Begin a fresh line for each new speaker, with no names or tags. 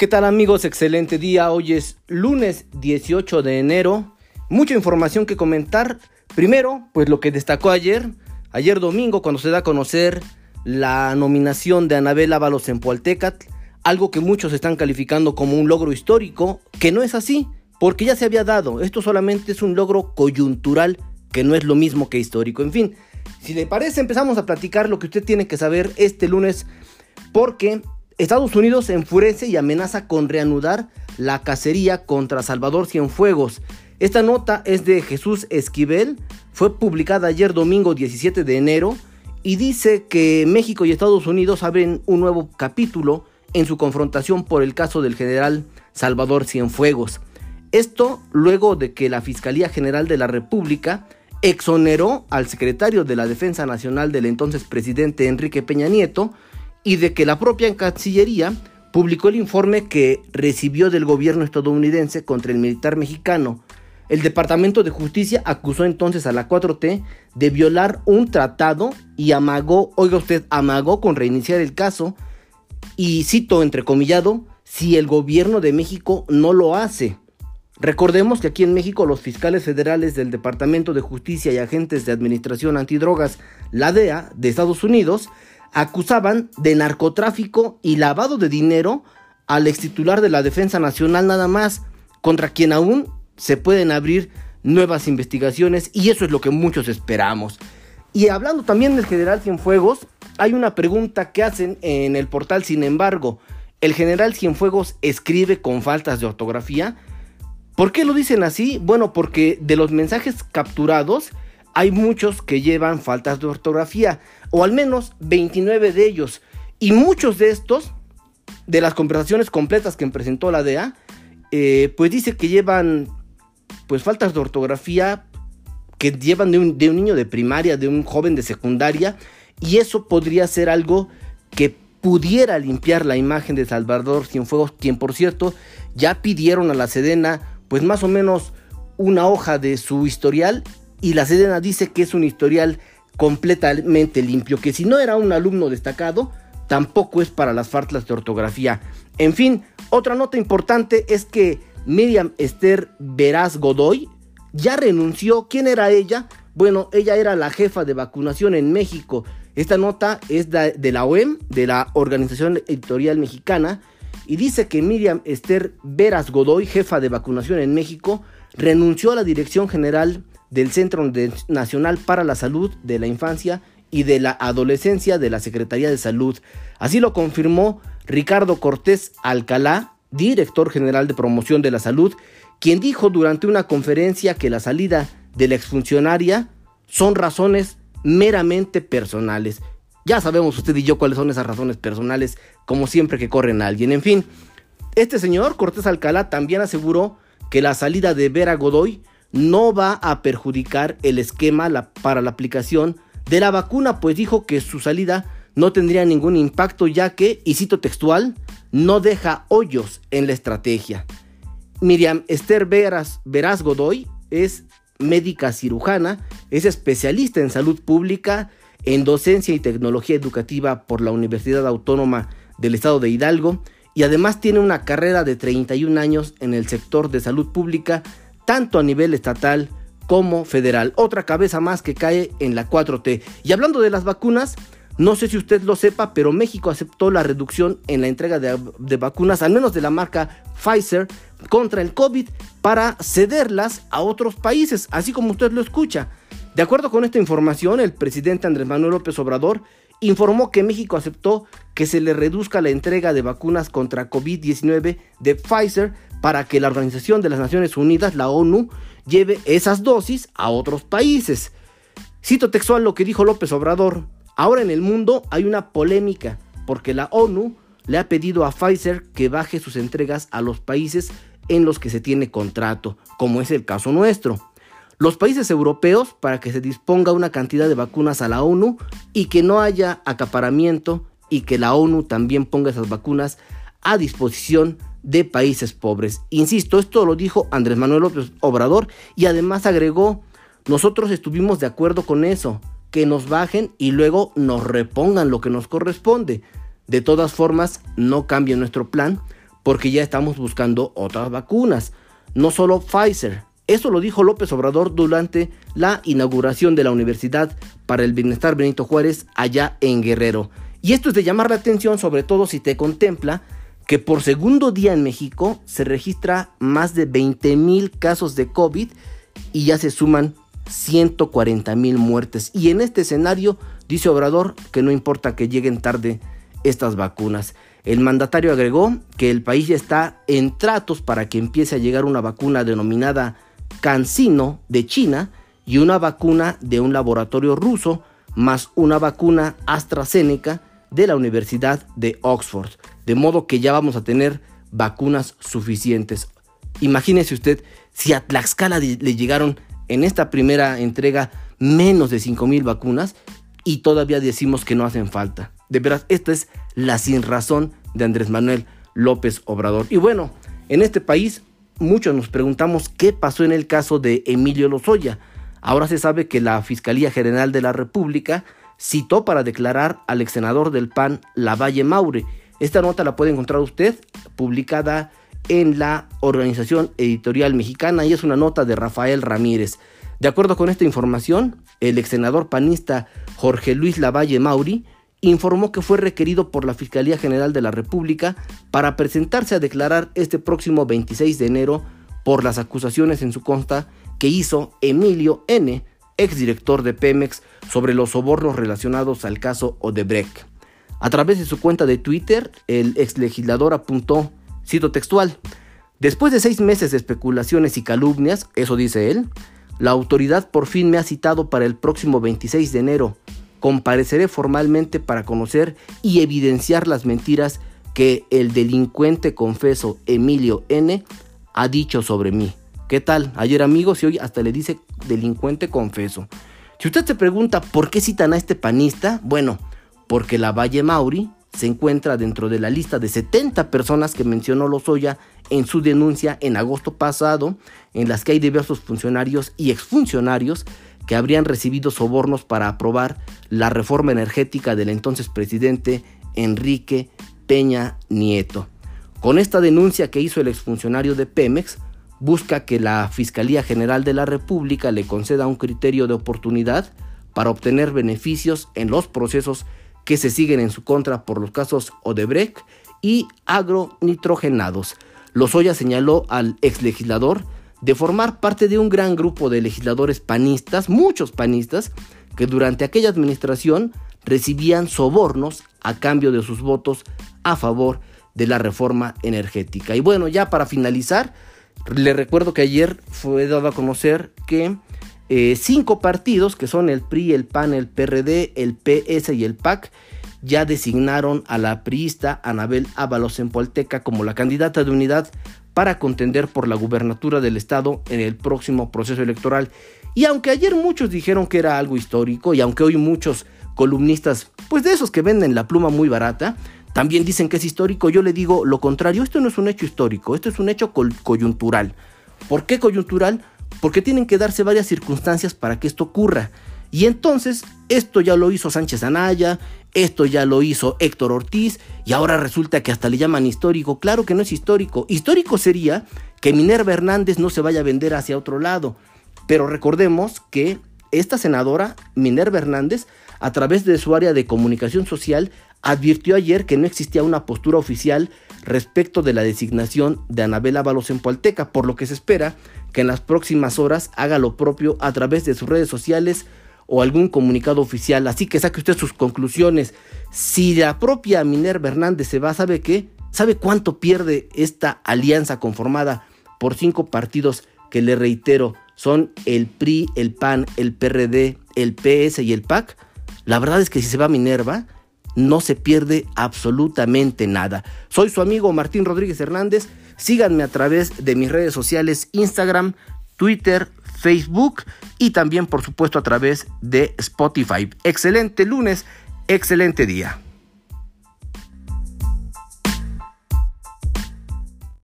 ¿Qué tal amigos? Excelente día. Hoy es lunes 18 de enero. Mucha información que comentar. Primero, pues lo que destacó ayer, ayer domingo, cuando se da a conocer la nominación de Anabel Ábalos en Pualtecat, algo que muchos están calificando como un logro histórico, que no es así, porque ya se había dado. Esto solamente es un logro coyuntural, que no es lo mismo que histórico. En fin, si le parece, empezamos a platicar lo que usted tiene que saber este lunes, porque Estados Unidos enfurece y amenaza con reanudar la cacería contra Salvador Cienfuegos. Esta nota es de Jesús Esquivel, fue publicada ayer domingo 17 de enero y dice que México y Estados Unidos abren un nuevo capítulo en su confrontación por el caso del general Salvador Cienfuegos. Esto luego de que la Fiscalía General de la República exoneró al secretario de la Defensa Nacional del entonces presidente Enrique Peña Nieto y de que la propia Cancillería publicó el informe que recibió del gobierno estadounidense contra el militar mexicano. El Departamento de Justicia acusó entonces a la 4T de violar un tratado y amagó, oiga usted, amagó con reiniciar el caso y cito entrecomillado, si el gobierno de México no lo hace. Recordemos que aquí en México los fiscales federales del Departamento de Justicia y agentes de Administración Antidrogas, la DEA, de Estados Unidos, acusaban de narcotráfico y lavado de dinero al ex titular de la Defensa Nacional nada más, contra quien aún se pueden abrir nuevas investigaciones y eso es lo que muchos esperamos. Y hablando también del general Cienfuegos, hay una pregunta que hacen en el portal, sin embargo, ¿el general Cienfuegos escribe con faltas de ortografía? ¿Por qué lo dicen así? Bueno, porque de los mensajes capturados, hay muchos que llevan faltas de ortografía, o al menos 29 de ellos. Y muchos de estos, de las conversaciones completas que presentó la DEA, eh, pues dice que llevan pues faltas de ortografía que llevan de un, de un niño de primaria, de un joven de secundaria, y eso podría ser algo que pudiera limpiar la imagen de Salvador Cienfuegos, quien por cierto ya pidieron a la Sedena pues más o menos una hoja de su historial y la Sedena dice que es un historial completamente limpio, que si no era un alumno destacado, tampoco es para las faltas de ortografía. En fin, otra nota importante es que Miriam Esther Veraz Godoy ya renunció. ¿Quién era ella? Bueno, ella era la jefa de vacunación en México. Esta nota es de, la OEM, de la Organización Editorial Mexicana, y dice que Miriam Esther Veras Godoy, jefa de vacunación en México, renunció a la dirección general del Centro Nacional para la Salud de la Infancia y de la Adolescencia de la Secretaría de Salud. Así lo confirmó Ricardo Cortés Alcalá, director general de promoción de la salud, quien dijo durante una conferencia que la salida de la exfuncionaria son razones meramente personales. Ya sabemos usted y yo cuáles son esas razones personales, como siempre que corren a alguien. En fin, este señor Cortés Alcalá también aseguró que la salida de Vera Godoy no va a perjudicar el esquema para la aplicación de la vacuna, pues dijo que su salida no tendría ningún impacto ya que, y cito textual, no deja hoyos en la estrategia. Miriam Esther Veras, Veraz Godoy es médica cirujana, es especialista en salud pública, en docencia y tecnología educativa por la Universidad Autónoma del Estado de Hidalgo y además tiene una carrera de 31 años en el sector de salud pública tanto a nivel estatal como federal. Otra cabeza más que cae en la 4T. Y hablando de las vacunas, no sé si usted lo sepa, pero México aceptó la reducción en la entrega de, de, vacunas, al menos de la marca Pfizer, contra el COVID para cederlas a otros países, así como usted lo escucha. De acuerdo con esta información, el presidente Andrés Manuel López Obrador informó que México aceptó que se le reduzca la entrega de vacunas contra COVID-19 de Pfizer para que la Organización de las Naciones Unidas, la ONU, lleve esas dosis a otros países. Cito textual lo que dijo López Obrador. Ahora en el mundo hay una polémica porque la ONU le ha pedido a Pfizer que baje sus entregas a los países en los que se tiene contrato, como es el caso nuestro. Los países europeos para que se disponga una cantidad de vacunas a la ONU y que no haya acaparamiento y que la ONU también ponga esas vacunas a disposición de países pobres. Insisto, esto lo dijo Andrés Manuel López Obrador y además agregó, nosotros estuvimos de acuerdo con eso, que nos bajen y luego nos repongan lo que nos corresponde. De todas formas, no cambie nuestro plan porque ya estamos buscando otras vacunas, no solo Pfizer. Eso lo dijo López Obrador durante la inauguración de la Universidad para el Bienestar Benito Juárez allá en Guerrero. Y esto es de llamar la atención, sobre todo si te contempla que por segundo día en México se registra más de 20 mil casos de COVID y ya se suman 140 mil muertes. Y en este escenario dice Obrador que no importa que lleguen tarde estas vacunas. El mandatario agregó que el país ya está en tratos para que empiece a llegar una vacuna denominada CanSino de China y una vacuna de un laboratorio ruso más una vacuna AstraZeneca de la Universidad de Oxford. De modo que ya vamos a tener vacunas suficientes. Imagínese usted si a Tlaxcala le llegaron en esta primera entrega menos de 5 vacunas y todavía decimos que no hacen falta. De veras, esta es la sin razón de Andrés Manuel López Obrador. Y bueno, en este país muchos nos preguntamos qué pasó en el caso de Emilio Lozoya. Ahora se sabe que la Fiscalía General de la República citó para declarar al ex senador del PAN, Lavalle Maure. Esta nota la puede encontrar usted publicada en la Organización Editorial Mexicana y es una nota de Rafael Ramírez. De acuerdo con esta información, el ex senador panista Jorge Luis Lavalle Mauri informó que fue requerido por la Fiscalía General de la República para presentarse a declarar este próximo 26 de enero por las acusaciones en su consta que hizo Emilio N., exdirector de Pemex, sobre los sobornos relacionados al caso Odebrecht. A través de su cuenta de Twitter, el ex legislador apuntó, cito textual, después de seis meses de especulaciones y calumnias, eso dice él, la autoridad por fin me ha citado para el próximo 26 de enero. Compareceré formalmente para conocer y evidenciar las mentiras que el delincuente confeso Emilio N ha dicho sobre mí. ¿Qué tal? Ayer amigos y hoy hasta le dice delincuente confeso. Si usted se pregunta por qué citan a este panista, bueno, porque la Valle Mauri se encuentra dentro de la lista de 70 personas que mencionó Lozoya en su denuncia en agosto pasado, en las que hay diversos funcionarios y exfuncionarios que habrían recibido sobornos para aprobar la reforma energética del entonces presidente Enrique Peña Nieto. Con esta denuncia que hizo el exfuncionario de Pemex, busca que la Fiscalía General de la República le conceda un criterio de oportunidad para obtener beneficios en los procesos que se siguen en su contra por los casos Odebrecht y agronitrogenados. Lozoya señaló al ex legislador de formar parte de un gran grupo de legisladores panistas, muchos panistas, que durante aquella administración recibían sobornos a cambio de sus votos a favor de la reforma energética. Y bueno, ya para finalizar, le recuerdo que ayer fue dado a conocer que eh, cinco partidos, que son el PRI, el PAN, el PRD, el PS y el PAC, ya designaron a la priista Anabel Ábalos en Polteca como la candidata de unidad para contender por la gubernatura del estado en el próximo proceso electoral. Y aunque ayer muchos dijeron que era algo histórico y aunque hoy muchos columnistas, pues de esos que venden la pluma muy barata, también dicen que es histórico, yo le digo lo contrario, esto no es un hecho histórico, esto es un hecho coyuntural. ¿Por qué coyuntural? Porque tienen que darse varias circunstancias para que esto ocurra. Y entonces, esto ya lo hizo Sánchez Anaya, esto ya lo hizo Héctor Ortiz, y ahora resulta que hasta le llaman histórico. Claro que no es histórico. Histórico sería que Minerva Hernández no se vaya a vender hacia otro lado. Pero recordemos que esta senadora, Minerva Hernández, a través de su área de comunicación social, advirtió ayer que no existía una postura oficial respecto de la designación de Anabel Ábalos en por lo que se espera que en las próximas horas haga lo propio a través de sus redes sociales o algún comunicado oficial. Así que saque usted sus conclusiones. Si la propia Minerva Hernández se va, ¿sabe qué? ¿Sabe cuánto pierde esta alianza conformada por cinco partidos que le reitero son el PRI, el PAN, el PRD, el PS y el PAC? La verdad es que si se va Minerva, no se pierde absolutamente nada. Soy su amigo Martín Rodríguez Hernández. Síganme a través de mis redes sociales Instagram, Twitter, Facebook y también por supuesto a través de Spotify. Excelente lunes, excelente día.